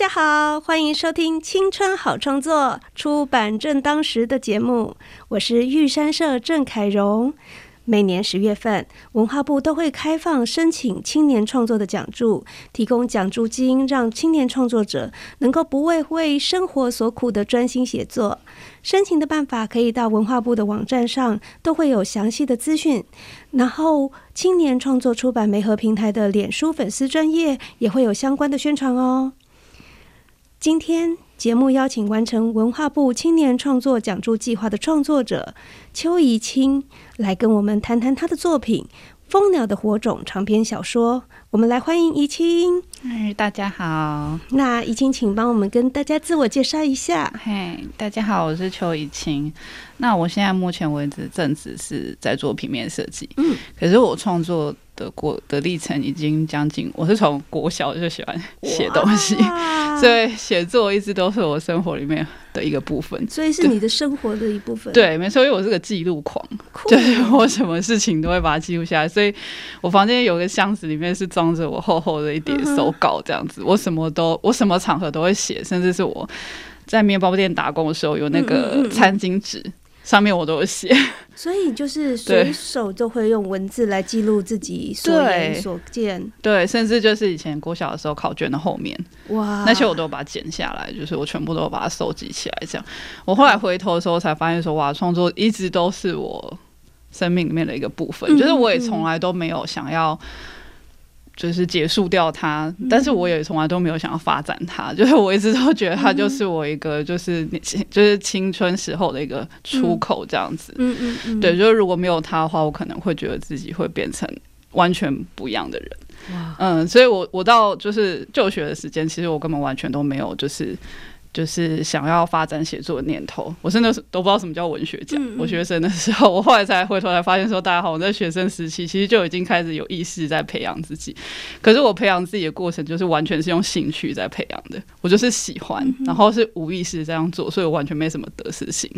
大家好，欢迎收听《青春好创作》出版正当时的节目，我是玉山社郑凯荣。每年十月份，文化部都会开放申请青年创作的奖助，提供奖助金，让青年创作者能够不为为生活所苦的专心写作。申请的办法可以到文化部的网站上，都会有详细的资讯。然后，青年创作出版媒合平台的脸书粉丝专业也会有相关的宣传哦。今天节目邀请完成文化部青年创作讲助计划的创作者邱怡清来跟我们谈谈他的作品《蜂鸟的火种》长篇小说。我们来欢迎怡清。嗨，大家好。那怡清，请帮我们跟大家自我介绍一下。嘿，大家好，我是邱怡清。那我现在目前为止正职是在做平面设计。嗯，可是我创作。的过的历程已经将近，我是从国小就喜欢写东西，所以写作一直都是我生活里面的一个部分，所以是你的生活的一部分。对，没错，因为我是个记录狂，就是我什么事情都会把它记录下来，所以我房间有个箱子，里面是装着我厚厚的一叠手稿，这样子，我什么都，我什么场合都会写，甚至是我在面包店打工的时候，有那个餐巾纸。上面我都有写，所以就是随手就会用文字来记录自己所言所见。对，甚至就是以前国小的时候考卷的后面，哇，那些我都把它剪下来，就是我全部都把它收集起来。这样，我后来回头的时候才发现说，哇，创作一直都是我生命里面的一个部分，就是我也从来都没有想要。就是结束掉它，但是我也从来都没有想要发展它，就是我一直都觉得它就是我一个就是就是青春时候的一个出口这样子。嗯嗯嗯，对，就是如果没有它的话，我可能会觉得自己会变成完全不一样的人。嗯，所以我我到就是就学的时间，其实我根本完全都没有就是。就是想要发展写作的念头，我真的是都不知道什么叫文学奖。我学生的时候，我后来才回头才发现说，大家好，我在学生时期其实就已经开始有意识在培养自己。可是我培养自己的过程，就是完全是用兴趣在培养的。我就是喜欢，然后是无意识这样做，所以我完全没什么得失心。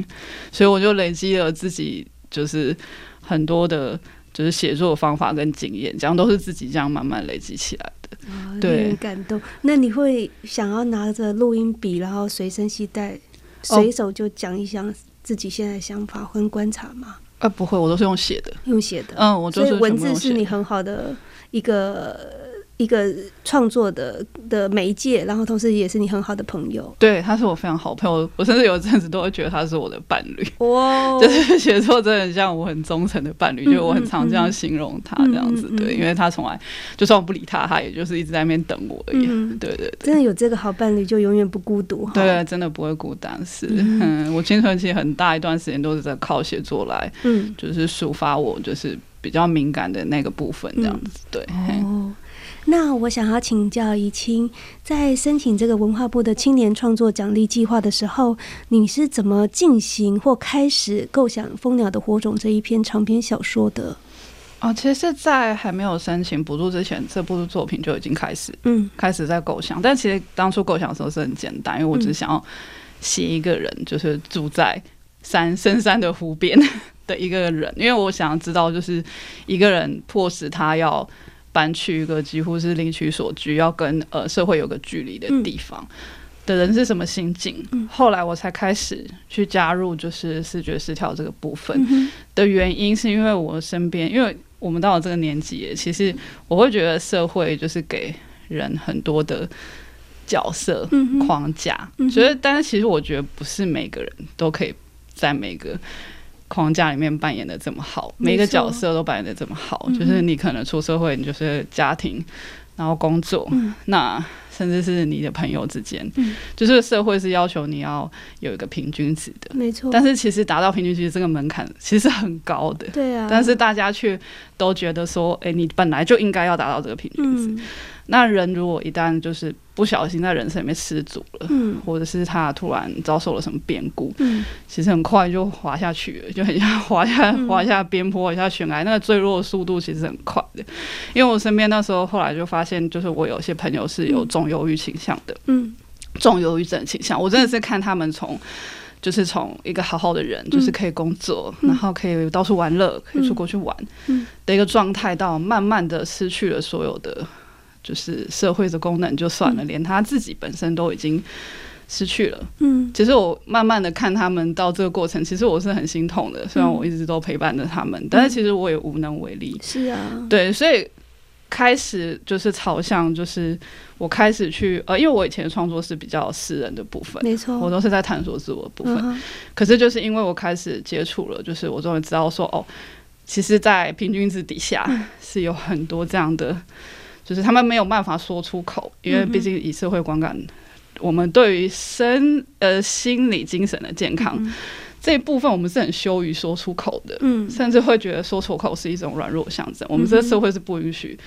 所以我就累积了自己就是很多的，就是写作方法跟经验，这样都是自己这样慢慢累积起来。啊，很感动。那你会想要拿着录音笔，然后随身携带，随手就讲一讲自己现在想法跟观察吗？啊，不会，我都是用写的，用写的。嗯，我所以文字是你很好的一个。一个创作的的媒介，然后同时也是你很好的朋友。对，他是我非常好朋友，我甚至有一阵子都会觉得他是我的伴侣。哇，就是写作真的很像我很忠诚的伴侣，就是我很常这样形容他这样子。对，因为他从来就算我不理他，他也就是一直在那边等我而已。对对对，真的有这个好伴侣，就永远不孤独。对，真的不会孤单。是，嗯，我青春期很大一段时间都是在靠写作来，嗯，就是抒发我就是比较敏感的那个部分这样子。对。哦。那我想要请教怡清，在申请这个文化部的青年创作奖励计划的时候，你是怎么进行或开始构想《蜂鸟的火种》这一篇长篇小说的？哦，其实是在还没有申请补助之前，这部作品就已经开始，嗯，开始在构想。但其实当初构想的时候是很简单，因为我只想要写一个人，就是住在山 深山的湖边的一个人，因为我想要知道，就是一个人迫使他要。搬去一个几乎是另取所居，要跟呃社会有个距离的地方的人是什么心境？后来我才开始去加入，就是视觉失调这个部分的原因，是因为我身边，因为我们到了这个年纪，其实我会觉得社会就是给人很多的角色框架，所以，但是其实我觉得不是每个人都可以在每个。框架里面扮演的这么好，每个角色都扮演的这么好，就是你可能出社会，你就是家庭，然后工作，那甚至是你的朋友之间，就是社会是要求你要有一个平均值的，没错。但是其实达到平均值这个门槛其实很高的，对啊。但是大家却都觉得说，哎，你本来就应该要达到这个平均值。那人如果一旦就是不小心在人生里面失足了，嗯，或者是他突然遭受了什么变故，嗯，其实很快就滑下去了，就很像滑下滑下边坡，一下悬崖，那个坠落的速度其实很快的。因为我身边那时候后来就发现，就是我有些朋友是有重忧郁倾向的，嗯，重忧郁症倾向，我真的是看他们从就是从一个好好的人，就是可以工作，然后可以到处玩乐，可以出国去玩，嗯，的一个状态，到慢慢的失去了所有的。就是社会的功能就算了，连他自己本身都已经失去了。嗯，其实我慢慢的看他们到这个过程，其实我是很心痛的。虽然我一直都陪伴着他们，但是其实我也无能为力。是啊，对，所以开始就是朝向，就是我开始去呃，因为我以前的创作是比较私人的部分，没错，我都是在探索自我的部分。可是就是因为我开始接触了，就是我终于知道说，哦，其实，在平均值底下是有很多这样的。就是他们没有办法说出口，因为毕竟以社会观感，我们对于身呃心理精神的健康这一部分，我们是很羞于说出口的，嗯，甚至会觉得说出口是一种软弱象征。我们这个社会是不允许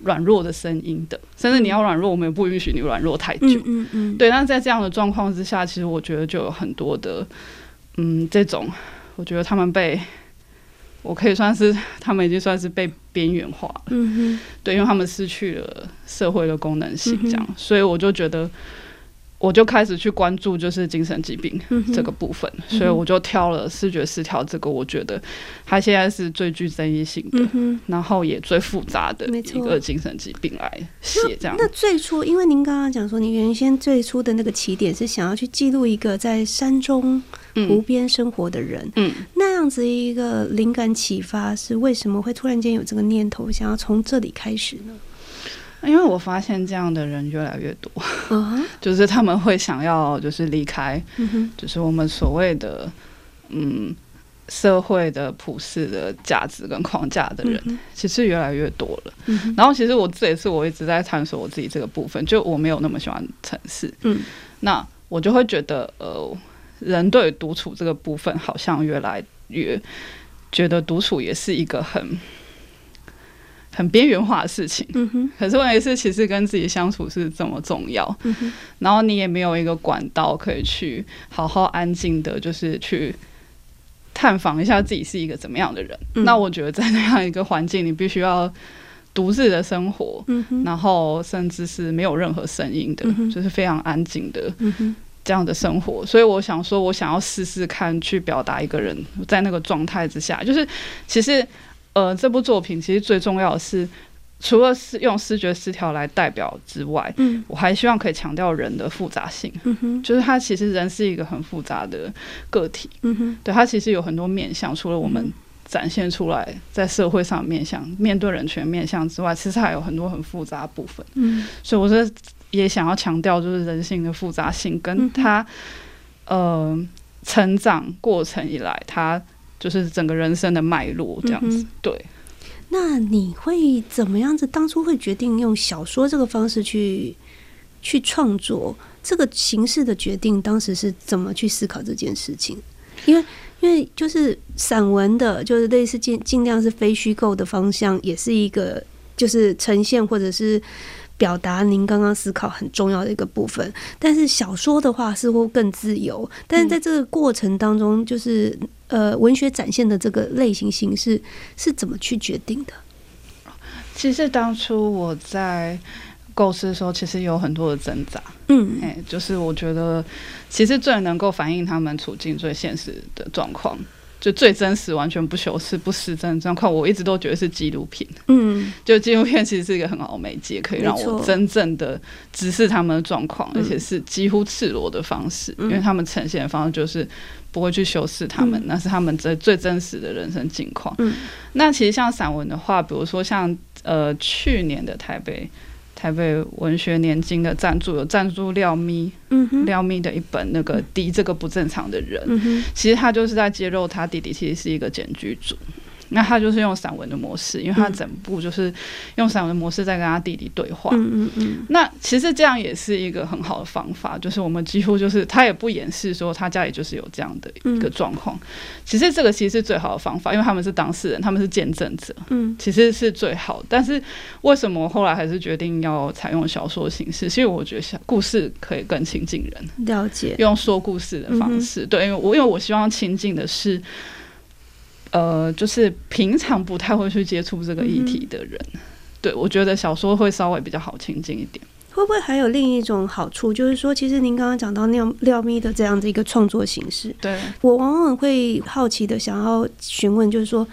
软弱的声音的，甚至你要软弱，我们也不允许你软弱太久。嗯嗯，对。但是在这样的状况之下，其实我觉得就有很多的，嗯，这种，我觉得他们被。我可以算是他们已经算是被边缘化了，对，因为他们失去了社会的功能性，这样，所以我就觉得。我就开始去关注就是精神疾病这个部分，所以我就挑了视觉失调这个，我觉得它现在是最具争议性的，然后也最复杂的一个精神疾病来写这样。那最初，因为您刚刚讲说，你原先最初的那个起点是想要去记录一个在山中湖边生活的人，嗯，那样子一个灵感启发是为什么会突然间有这个念头，想要从这里开始呢？因为我发现这样的人越来越多，就是他们会想要就是离开，就是我们所谓的嗯社会的普世的价值跟框架的人，其实越来越多了。然后其实我这也是我一直在探索我自己这个部分，就我没有那么喜欢城市，嗯，那我就会觉得呃，人对独处这个部分好像越来越觉得独处也是一个很。很边缘化的事情，嗯哼。可是问题是，其实跟自己相处是这么重要。然后你也没有一个管道可以去好好安静的，就是去探访一下自己是一个怎么样的人。那我觉得在那样一个环境，你必须要独自的生活。然后甚至是没有任何声音的，就是非常安静的。这样的生活。所以我想说，我想要试试看去表达一个人在那个状态之下，就是其实。呃，这部作品其实最重要的是，除了是用视觉失调来代表之外，嗯，我还希望可以强调人的复杂性，嗯哼，就是他其实人是一个很复杂的个体，嗯哼，对他其实有很多面相，除了我们展现出来在社会上面相面对人权面相之外，其实还有很多很复杂部分，嗯，所以我是也想要强调，就是人性的复杂性跟他呃成长过程以来他。就是整个人生的脉络这样子，对。那你会怎么样子？当初会决定用小说这个方式去去创作这个形式的决定，当时是怎么去思考这件事情？因为因为就是散文的，就是类似尽尽量是非虚构的方向，也是一个就是呈现或者是。表达您刚刚思考很重要的一个部分，但是小说的话似乎更自由。但是在这个过程当中，就是呃，文学展现的这个类型形式是怎么去决定的？其实当初我在构思的时候，其实有很多的挣扎。嗯，哎，就是我觉得其实最能够反映他们处境最现实的状况。就最真实、完全不修饰、不失真的状况，我一直都觉得是纪录片。嗯，就纪录片其实是一个很好的媒介，可以让我真正的直视他们的状况，而且是几乎赤裸的方式，因为他们呈现的方式就是不会去修饰他们，那是他们最最真实的人生境况。嗯，那其实像散文的话，比如说像呃去年的台北。台北文学年金的赞助有赞助廖咪，廖咪的一本那个《敌这个不正常的人》，其实他就是在揭露他弟弟其实是一个检举组，那他就是用散文的模式，因为他整部就是用散文的模式在跟他弟弟对话。嗯嗯嗯。那其实这样也是一个很好的方法，就是我们几乎就是他也不掩饰说他家里就是有这样的一个状况。其实这个其实是最好的方法，因为他们是当事人，他们是见证者。嗯，其实是最好。但是为什么后来还是决定要采用小说形式？其实我觉得小故事可以更亲近人，了解用说故事的方式。对，因为我因为我希望亲近的是。呃，就是平常不太会去接触这个议题的人，对我觉得小说会稍微比较好亲近一点。会不会还有另一种好处，就是说，其实您刚刚讲到廖廖咪的这样的一个创作形式，对我往往会好奇的想要询问，就是说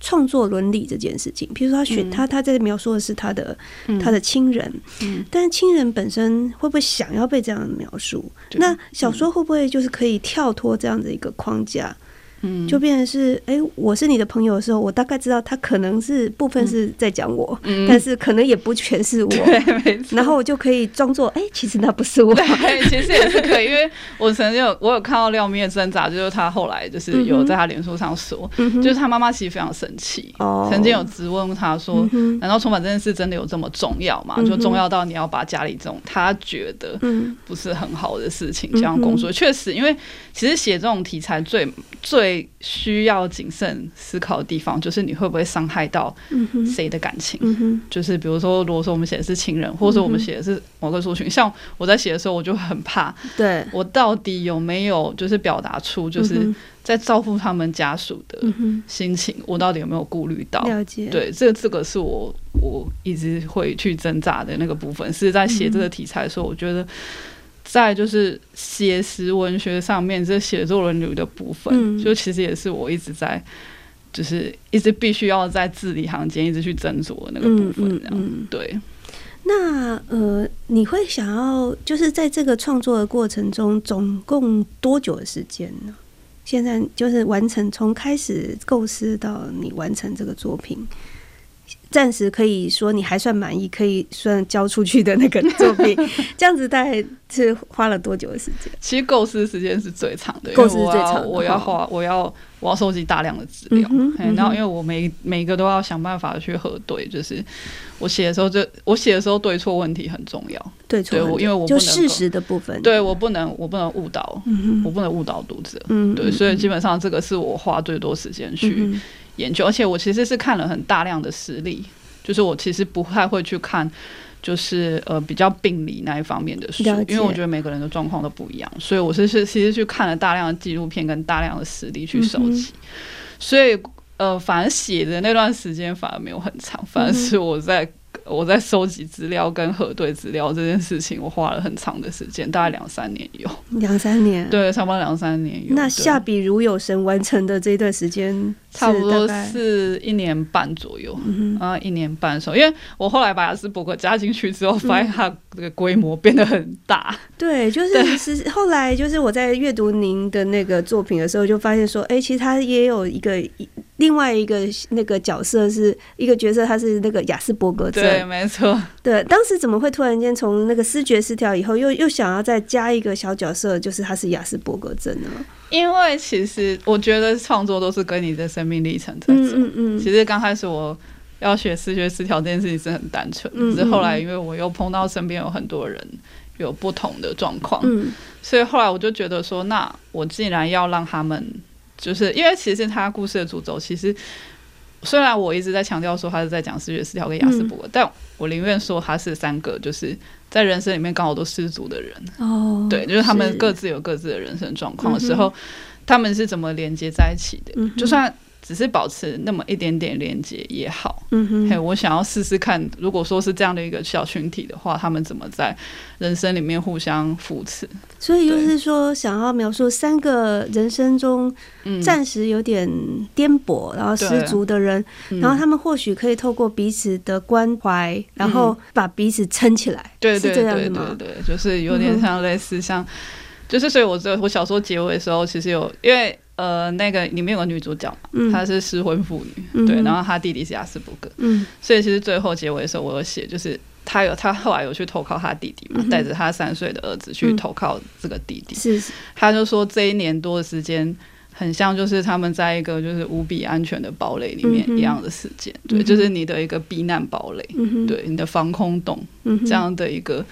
创作伦理这件事情。比如说，他选他他在描述的是他的他的亲人，嗯，但是亲人本身会不会想要被这样描述？那小说会不会就是可以跳脱这样的一个框架？嗯，就变成是，哎，我是你的朋友的时候，我大概知道他可能是部分是在讲我，嗯。但是可能也不全是我，对，然后我就可以装作，哎，其实那不是我，对，其实也是可以，因为我曾经有我有看到廖咪的挣扎，就是他后来就是有在他脸书上说，就是他妈妈其实非常生气，曾经有质问他说，难道重返这件事真的有这么重要吗？就重要到你要把家里这种他觉得不是很好的事情这样工作？确实，因为其实写这种题材最最需要谨慎思考的地方，就是你会不会伤害到谁的感情？就是比如说，如果说我们写的是情人，或者说我们写的是某个族群，像我在写的时候，我就很怕，对我到底有没有就是表达出就是在照顾他们家属的心情，我到底有没有顾虑到？了解，对，这这个是我我一直会去挣扎的那个部分，是在写这个题材的时候，我觉得。在就是写实文学上面，这写作伦理的部分，就其实也是我一直在，就是一直必须要在字里行间一直去斟酌的那个部分。这样对。那呃，你会想要就是在这个创作的过程中，总共多久的时间呢？现在就是完成从开始构思到你完成这个作品。暂时可以说你还算满意，可以算交出去的那个作品，这样子大概是花了多久的时间？其实构思时间是最长的，构思最长，我要花，我要我要收集大量的资料，嗯然后因为我每每个都要想办法去核对，就是我写的时候，就我写的时候对错问题很重要，对错，因为我就事实的部分，对我不能我不能误导，我不能误导读者，对，所以基本上这个是我花最多时间去。研究，而且我其实是看了很大量的实例，就是我其实不太会去看，就是呃比较病理那一方面的书，因为我觉得每个人的状况都不一样，所以我是是其实去看了大量的纪录片跟大量的实例去收集，所以呃反而写的那段时间反而没有很长，反而是我在。我在收集资料跟核对资料这件事情，我花了很长的时间，大概两三年有。两三年，对，差不多两三年有。那下笔如有神完成的这段时间，差不多是一年半左右。嗯啊，一年半的时候，因为我后来把雅斯伯格加进去之后，发现它这个规模变得很大。对，就是是后来就是我在阅读您的那个作品的时候，就发现说，哎，其实他也有一个。另外一个那个角色是一个角色，他是那个雅斯伯格症。对，没错。对，当时怎么会突然间从那个视觉失调以后，又又想要再加一个小角色，就是他是雅斯伯格症呢？因为其实我觉得创作都是跟你的生命历程在走。嗯嗯嗯。其实刚开始我要学视觉失调这件事情是很单纯，只是后来因为我又碰到身边有很多人有不同的状况，嗯，所以后来我就觉得说，那我既然要让他们。就是因为其实他故事的主轴，其实虽然我一直在强调说他是在讲视觉失调跟雅斯伯格，但我宁愿说他是三个，就是在人生里面刚好都失足的人。哦，对，就是他们各自有各自的人生状况的时候，他们是怎么连接在一起的？就算。只是保持那么一点点连接也好，嗯哼，嘿，我想要试试看，如果说是这样的一个小群体的话，他们怎么在人生里面互相扶持？所以就是说，想要描述三个人生中暂时有点颠簸，然后失足的人，然后他们或许可以透过彼此的关怀，然后把彼此撑起来，对对对对对，就是有点像类似像，就是所以我这我小说结尾的时候，其实有因为。呃，那个里面有个女主角嘛，她是失婚妇女，对，然后她弟弟是雅斯伯格，嗯，所以其实最后结尾的时候，我有写，就是她有她后来有去投靠她弟弟嘛，带着她三岁的儿子去投靠这个弟弟，是，他就说这一年多的时间，很像就是他们在一个就是无比安全的堡垒里面一样的时间，对，就是你的一个避难堡垒，对，你的防空洞这样的一个。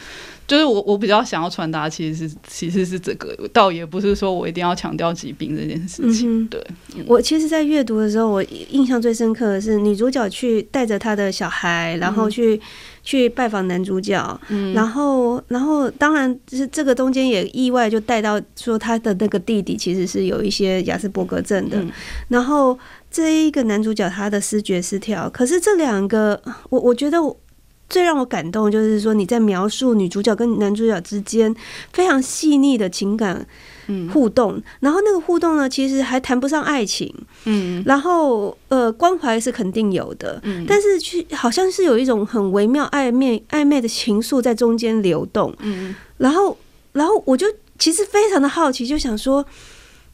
就是我，我比较想要传达，其实是其实是这个，倒也不是说我一定要强调疾病这件事情。对我，其实，在阅读的时候，我印象最深刻的是女主角去带着她的小孩，然后去去拜访男主角，然后，然后，当然是这个中间也意外就带到说他的那个弟弟其实是有一些雅斯伯格症的，然后这一个男主角他的视觉失调，可是这两个，我我觉得。最让我感动就是说，你在描述女主角跟男主角之间非常细腻的情感互动，然后那个互动呢，其实还谈不上爱情，嗯，然后呃，关怀是肯定有的，嗯，但是去好像是有一种很微妙暧昧暧昧的情愫在中间流动，嗯，然后然后我就其实非常的好奇，就想说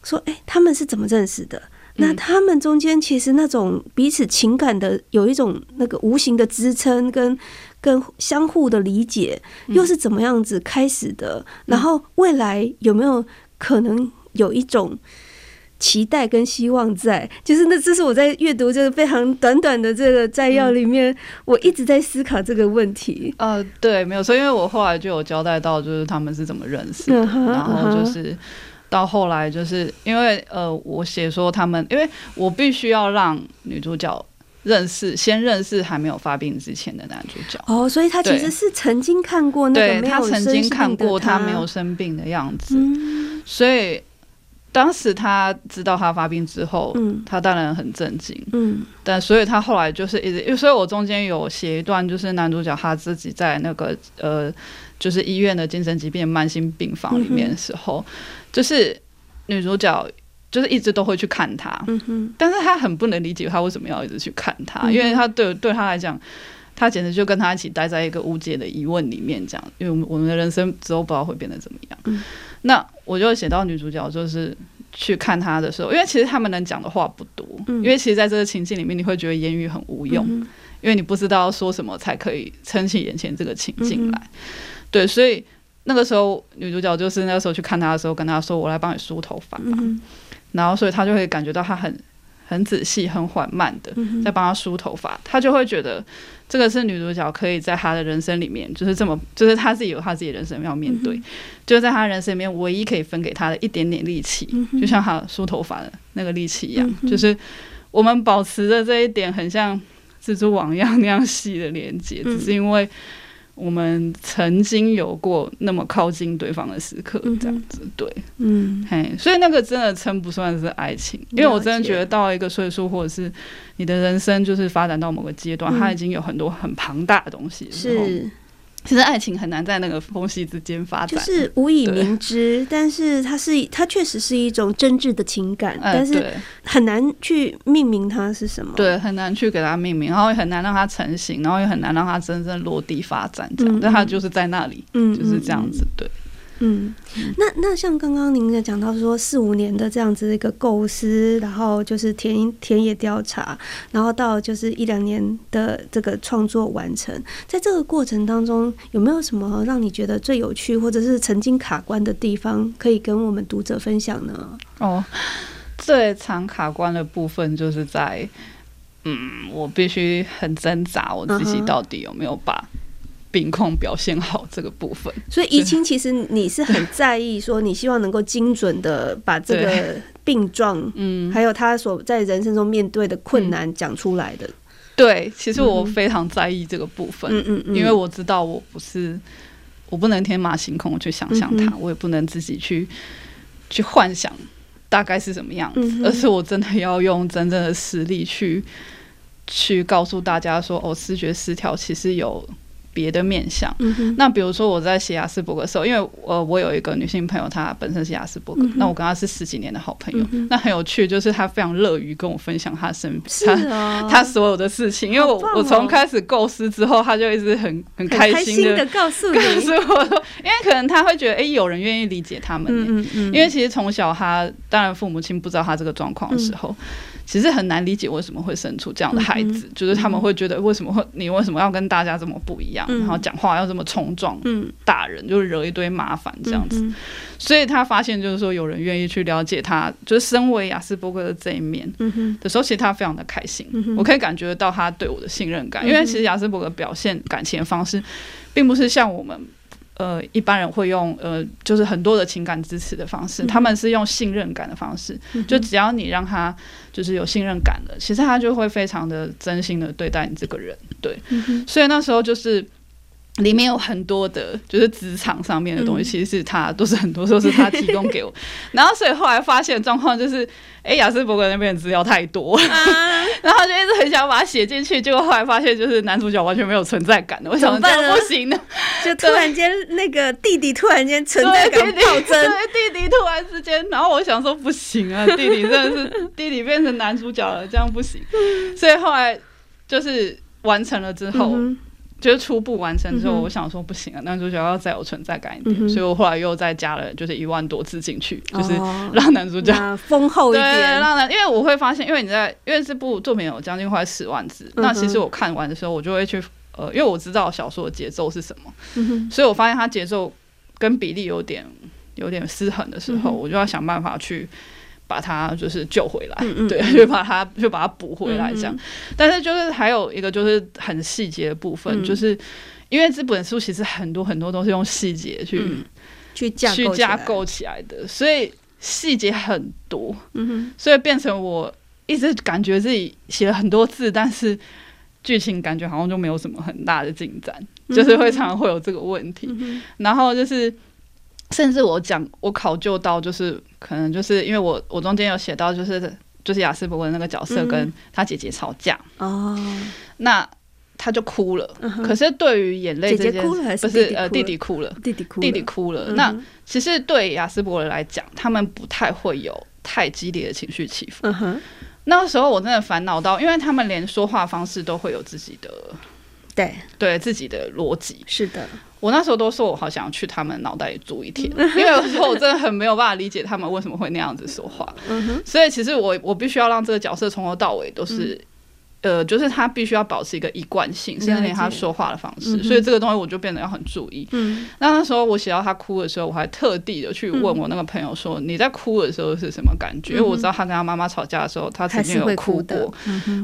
说，哎，他们是怎么认识的？那他们中间其实那种彼此情感的有一种那个无形的支撑跟跟相互的理解，又是怎么样子开始的？然后未来有没有可能有一种期待跟希望在？就是那这是我在阅读这个非常短短的这个摘要里面，我一直在思考这个问题。呃，对，没有错，因为我后来就有交代到，就是他们是怎么认识的，然后就是。到后来，就是因为呃，我写说他们，因为我必须要让女主角认识，先认识还没有发病之前的男主角。哦，所以他其实是曾经看过那个没有曾经看过他没有生病的样子。所以当时他知道他发病之后，嗯，他当然很震惊。嗯，但所以他后来就是一直，因为所以我中间有写一段，就是男主角他自己在那个呃，就是医院的精神疾病慢性病房里面的时候。就是女主角，就是一直都会去看他，但是他很不能理解他为什么要一直去看他，因为他对对他来讲，他简直就跟他一起待在一个无解的疑问里面，这样，因为我们的人生之后不知道会变得怎么样。那我就写到女主角就是去看他的时候，因为其实他们能讲的话不多，因为其实在这个情境里面，你会觉得言语很无用，因为你不知道说什么才可以撑起眼前这个情境来，对，所以。那个时候，女主角就是那个时候去看他的时候，跟他说：“我来帮你梳头发吧。”然后，所以他就会感觉到他很很仔细、很缓慢的在帮他梳头发。他就会觉得这个是女主角可以在她的人生里面，就是这么，就是她自己有她自己的人生要面对，就在她人生里面唯一可以分给她的一点点力气，就像她梳头发的那个力气一样，就是我们保持着这一点很像蜘蛛网一样那样细的连接，只是因为。我们曾经有过那么靠近对方的时刻，这样子，对，嗯，嘿，所以那个真的称不算是爱情，因为我真的觉得到一个岁数，或者是你的人生就是发展到某个阶段，它已经有很多很庞大的东西，是。其实爱情很难在那个缝隙之间发展，就是无以明知。但是它是，它确实是一种真挚的情感，但是很难去命名它是什么。对，很难去给它命名，然后也很难让它成型，然后也很难让它真正落地发展。这样，但它就是在那里，就是这样子。对。嗯，那那像刚刚您也讲到说四五年的这样子一个构思，然后就是田田野调查，然后到就是一两年的这个创作完成，在这个过程当中，有没有什么让你觉得最有趣，或者是曾经卡关的地方，可以跟我们读者分享呢？哦，最常卡关的部分就是在，嗯，我必须很挣扎，我自己到底有没有把。病况表现好这个部分，所以怡清其实你是很在意，说你希望能够精准的把这个病状，嗯，还有他所在人生中面对的困难讲出来的。对，其实我非常在意这个部分，嗯嗯嗯，因为我知道我不是，我不能天马行空去想象它，我也不能自己去去幻想大概是什么样子，而是我真的要用真正的实力去去告诉大家说，哦，视觉失调其实有。别的面相，那比如说我在写雅斯伯格的时候，因为呃我有一个女性朋友，她本身是雅斯伯格，那我跟她是十几年的好朋友，那很有趣，就是她非常乐于跟我分享她身她 她所有的事情，因为我我从开始构思之后，她就一直很很开心的告诉，告诉我说，因为可能她会觉得，哎，有人愿意理解他们，因为其实从小她当然父母亲不知道她这个状况的时候。其实很难理解为什么会生出这样的孩子，就是他们会觉得为什么会你为什么要跟大家这么不一样，然后讲话要这么冲撞，大人就惹一堆麻烦这样子。所以他发现就是说有人愿意去了解他，就是身为雅斯伯格的这一面的时候，其实他非常的开心。我可以感觉到他对我的信任感，因为其实雅斯伯格表现感情的方式，并不是像我们。呃，一般人会用呃，就是很多的情感支持的方式，他们是用信任感的方式，就只要你让他就是有信任感了，其实他就会非常的真心的对待你这个人，对，所以那时候就是。里面有很多的，就是职场上面的东西，其实是他都是很多都是他提供给我，然后所以后来发现状况就是，哎，雅思伯格那边的资料太多，然后就一直很想把它写进去，结果后来发现就是男主角完全没有存在感的，我想这不行的，就突然间那个弟弟突然间存在感暴增，对弟弟突然之间，然后我想说不行啊，弟弟真的是弟弟变成男主角了，这样不行，所以后来就是完成了之后。就是初步完成之后，我想说不行啊，男主角要再有存在感一点，所以我后来又再加了就是一万多字进去，就是 让男主角丰厚一点。让男，因为我会发现，因为你在，因为这部作品有将近快十万字，那其实我看完的时候，我就会去呃，因为我知道小说的节奏是什么，所以我发现它节奏跟比例有点有点失衡的时候，我就要想办法去。把它就是救回来，对，就把它就把它补回来这样。但是就是还有一个就是很细节的部分，就是因为这本书其实很多很多都是用细节去去架去架构起来的，所以细节很多，所以变成我一直感觉自己写了很多字，但是剧情感觉好像就没有什么很大的进展，就是会常常会有这个问题。然后就是。甚至我讲，我考究到，就是可能就是因为我我中间有写到，就是就是雅斯伯格那个角色跟他姐姐吵架哦，那他就哭了。可是对于眼泪这件，不是呃弟弟哭了，弟弟哭，弟弟哭了。那其实对雅斯伯格来讲，他们不太会有太激烈的情绪起伏。那个时候我真的烦恼到，因为他们连说话方式都会有自己的。对对，自己的逻辑是的。我那时候都说我好想去他们脑袋里住一天，因为有时候我真的很没有办法理解他们为什么会那样子说话。所以其实我我必须要让这个角色从头到尾都是。呃，就是他必须要保持一个一贯性，甚至连他说话的方式，所以这个东西我就变得要很注意。嗯，那那时候我写到他哭的时候，我还特地的去问我那个朋友说：“你在哭的时候是什么感觉？”因为我知道他跟他妈妈吵架的时候，他曾经有哭过。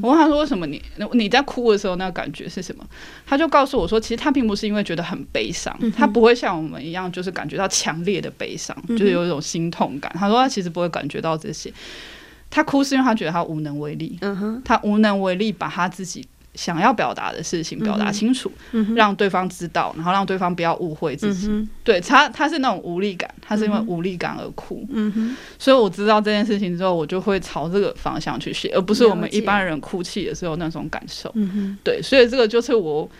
我问他说：“为什么你你在哭的时候那个感觉是什么？”他就告诉我说：“其实他并不是因为觉得很悲伤，他不会像我们一样，就是感觉到强烈的悲伤，就是有一种心痛感。他说他其实不会感觉到这些。”他哭是因为他觉得他无能为力，他无能为力把他自己想要表达的事情表达清楚，让对方知道，然后让对方不要误会自己。对他，他是那种无力感，他是因为无力感而哭。所以我知道这件事情之后，我就会朝这个方向去写，而不是我们一般人哭泣的时候那种感受。对，所以这个就是我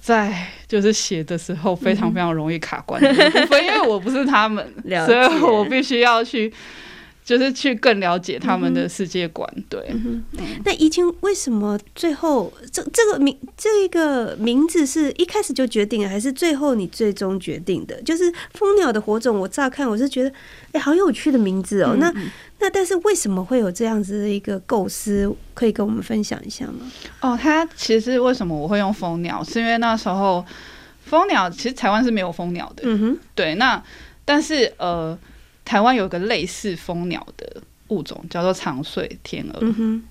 在就是写的时候非常非常容易卡关的部分，因为我不是他们，所以我必须要去。就是去更了解他们的世界观，对。那怡清为什么最后这这个名这个名字是一开始就决定，还是最后你最终决定的？就是蜂鸟的火种，我乍看我是觉得，哎，好有趣的名字哦。那那但是为什么会有这样子的一个构思？可以跟我们分享一下吗？哦，它其实为什么我会用蜂鸟？是因为那时候蜂鸟其实台湾是没有蜂鸟的。嗯哼，对。那但是呃。台湾有一个类似蜂鸟的物种，叫做长穗天鹅。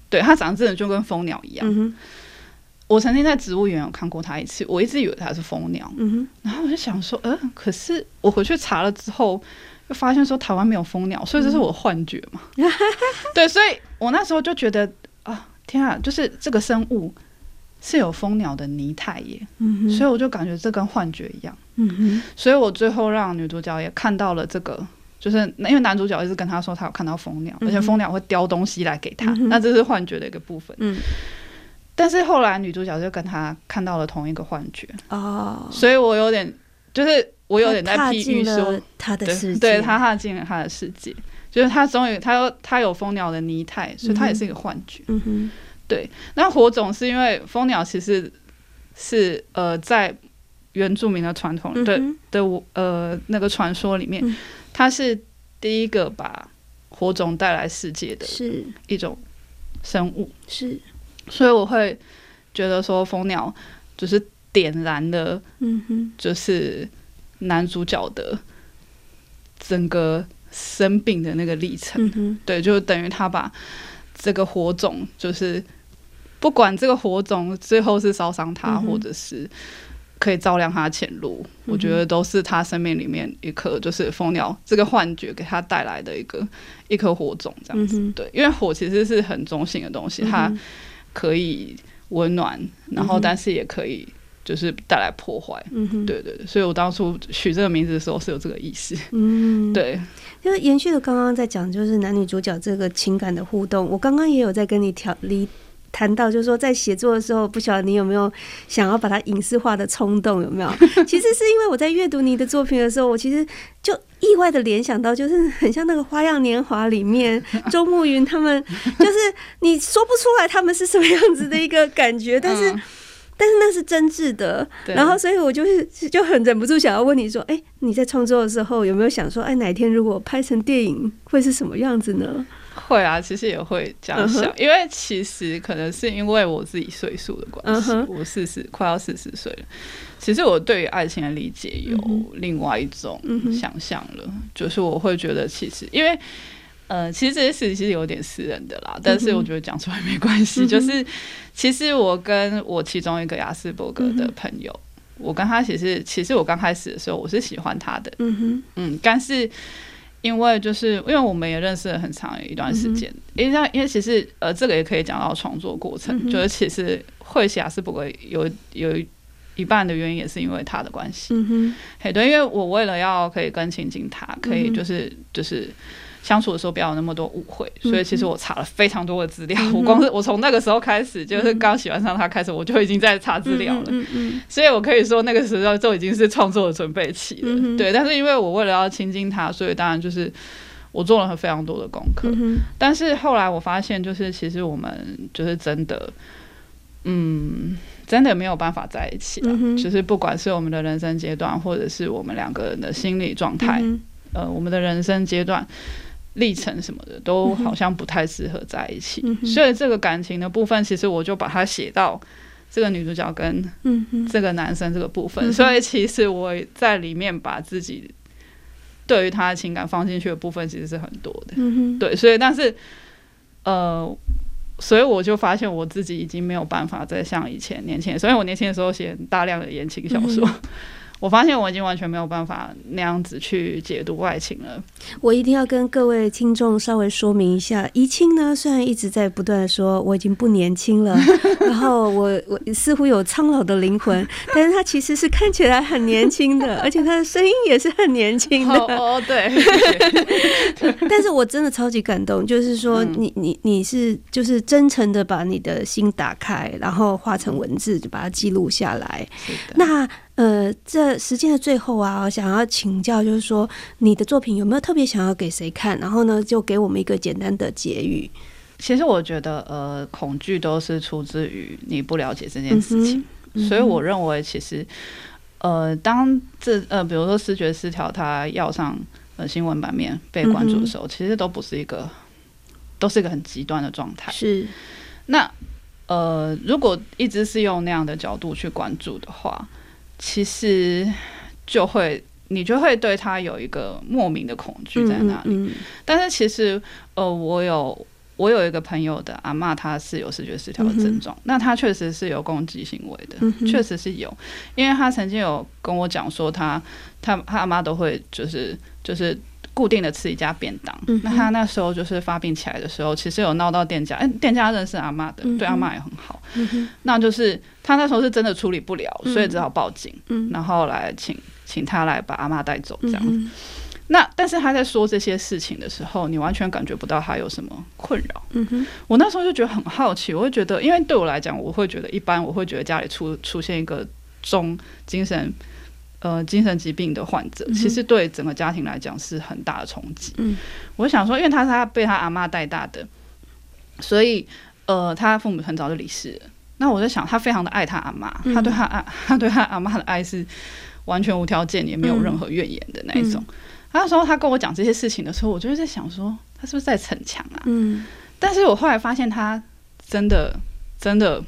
对，它长得真的就跟蜂鸟一样。我曾经在植物园有看过它一次，我一直以为它是蜂鸟。然后我就想说，嗯，可是我回去查了之后，又发现说台湾没有蜂鸟，所以这是我幻觉嘛？对，所以我那时候就觉得啊，天啊，就是这个生物是有蜂鸟的泥态耶。所以我就感觉这跟幻觉一样。嗯所以我最后让女主角也看到了这个。就是因为男主角一直跟他说他有看到蜂鸟，而且蜂鸟会叼东西来给他，那这是幻觉的一个部分。嗯，但是后来女主角就跟他看到了同一个幻觉哦，所以我有点就是我有点在譬喻说他的世界，对他踏进了他的世界，就是他终于他有他有蜂鸟的泥态，所以他也是一个幻觉。嗯哼，对。那火种是因为蜂鸟其实是呃在原住民的传统的的呃那个传说里面。它是第一个把火种带来世界的，是。一种生物，是，所以我会觉得说蜂鸟就是点燃了，嗯哼，就是男主角的整个生病的那个历程，嗯哼，对，就等于他把这个火种，就是不管这个火种最后是烧伤他，嗯或者是可以照亮他的前路，我觉得都是他生命里面一颗就是蜂鸟这个幻觉给他带来的一个一颗火种，这样子。嗯对，因为火其实是很中性的东西，它可以温暖，然后但是也可以就是带来破坏。嗯，，对对对，所以我当初取这个名字的时候是有这个意思。嗯，。对，因为延续的刚刚在讲，就是男女主角这个情感的互动。我刚刚也有在跟你调离谈到，就是说在写作的时候，不晓得你有没有想要把它影视化的冲动，有没有？其实是因为我在阅读你的作品的时候，我其实就意外的联想到，就是很像那个《花样年华》里面周慕云他们，就是你说不出来他们是什么样子的一个感觉，但是。嗯但是那是真挚的，然后所以我就是就很忍不住想要问你说，哎、你在创作的时候有没有想说，哎，哪天如果拍成电影会是什么样子呢？会啊，其实也会这样想，嗯因为其实可能是因为我自己岁数的关系，嗯我四十快要四十岁了。其实我对于爱情的理解有嗯另外一种想象了，就是我会觉得其实因为。呃，其实这些事情其实有点私人的啦，但是我觉得讲出来没关系。嗯就是其实我跟我其中一个雅斯伯格的朋友，我跟他其实其实我刚开始的时候我是喜欢他的，嗯哼，嗯，但是因为就是因为我们也认识了很长一段时间，因为因为其实呃，这个也可以讲到创作过程，嗯就是其实会写是不会有有一半的原因也是因为他的关系，嗯哼，嘿，对，因为我为了要可以跟亲近他，可以嗯就是就是。相处的时候不要有那么多误会，所以其实我查了非常多的资料。嗯我光是我从那个时候开始，就是刚喜欢上他开始，我就已经在查资料了。嗯嗯所以我可以说那个时候就已经是创作的准备期了。对，但是因为我为了要亲近他，所以当然就是我做了非常多的功课。但是后来我发现，就是其实我们就是真的，嗯，真的没有办法在一起了。就是不管是我们的人生阶段，或者是我们两个人的心理状态，嗯呃，我们的人生阶段。历程什么的都好像不太适合在一起，嗯所以这个感情的部分，其实我就把它写到这个女主角跟这个男生这个部分，嗯所以其实我在里面把自己对于他的情感放进去的部分其实是很多的，嗯，对，所以但是呃，所以我就发现我自己已经没有办法再像以前年轻的时候，因为我年轻的时候写大量的言情小说。嗯我发现我已经完全没有办法那样子去解读爱情了。我一定要跟各位听众稍微说明一下，怡清呢虽然一直在不断的说我已经不年轻了，然后我我似乎有苍老的灵魂，但是他其实是看起来很年轻的，而且他的声音也是很年轻的。哦哦，对，但是我真的超级感动，就是说嗯你你你是就是真诚的把你的心打开，然后化成文字，就把它记录下来。那呃，这时间的最后啊，我想要请教，就是说你的作品有没有特别想要给谁看？然后呢，就给我们一个简单的结语。其实我觉得，呃，恐惧都是出自于你不了解这件事情。所以我认为，其实，呃，当这呃，比如说视觉失调，它要上呃新闻版面被关注的时候，其实都不是一个，都是一个很极端的状态。是那呃，如果一直是用那样的角度去关注的话，其实就会你就会对他有一个莫名的恐惧在那里。嗯但是其实，呃，我有我有一个朋友的阿嬷，她是有视觉失调的症状，那她确实是有攻击行为的，确实是有，因为她曾经有跟我讲说她，她她阿妈都会就是就是。固定的吃一家便当，嗯那她那时候就是发病起来的时候，其实有闹到店家，哎、店家认识阿妈的，嗯对阿妈也很好，嗯那就是她那时候是真的处理不了，嗯所以只好报警，嗯然后来请请他来把阿妈带走这样。嗯那但是他在说这些事情的时候，你完全感觉不到他有什么困扰。嗯哼我那时候就觉得很好奇，我会觉得，因为对我来讲，我会觉得一般，我会觉得家里出出现一个中精神呃精神疾病的患者，嗯其实对整个家庭来讲是很大的冲击。嗯我想说，因为他是他被他阿妈带大的，所以呃，他父母很早就离世了。那我在想，他非常的爱他阿妈，嗯他对他阿，他对他阿妈的爱是完全无条件，也没有嗯任何怨言的那一种。那时候他跟我讲这些事情的时候，我就是在想说，他是不是在逞强啊？嗯但是我后来发现他真的真的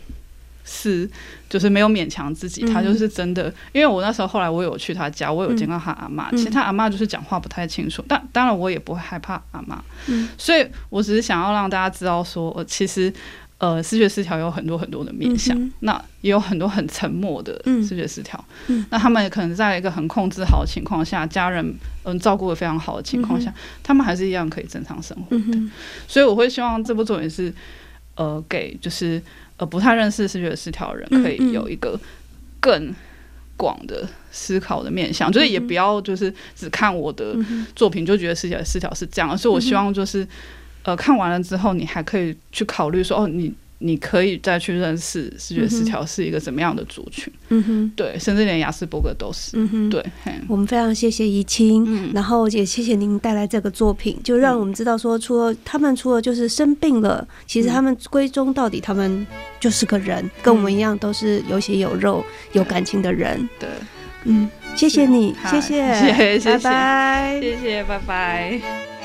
是就是没有勉强自己，他就是真的。因为我那时候后来我有去他家，我有见到他阿妈，其实他阿妈就是讲话不太清楚，但当然我也不会害怕阿妈。嗯，所以我只是想要让大家知道，说我其实呃视觉失调有很多很多的面向，那也有很多很沉默的视觉失调。嗯，那他们可能在一个很控制好的情况下，家人嗯照顾的非常好的情况下，他们还是一样可以正常生活的。所以我会希望这部作品是呃给就是。呃，不太认识视觉失调的人，可以有一个更广的思考的面向，就是也不要就是只看我的作品就觉得视觉失调是这样，所以我希望就是呃看完了之后，你还可以去考虑说，哦，你。你可以再去认识视觉失调是一个怎么样的族群，嗯哼，对，甚至连雅斯伯格都是，嗯哼，对。我们非常谢谢怡清，然后也谢谢您带来这个作品，就让我们知道说，除了他们除了就是生病了，其实他们归宗到底，他们就是个人，跟我们一样都是有血有肉、有感情的人。对，嗯，谢谢你，谢谢，谢谢，拜拜，谢谢，拜拜。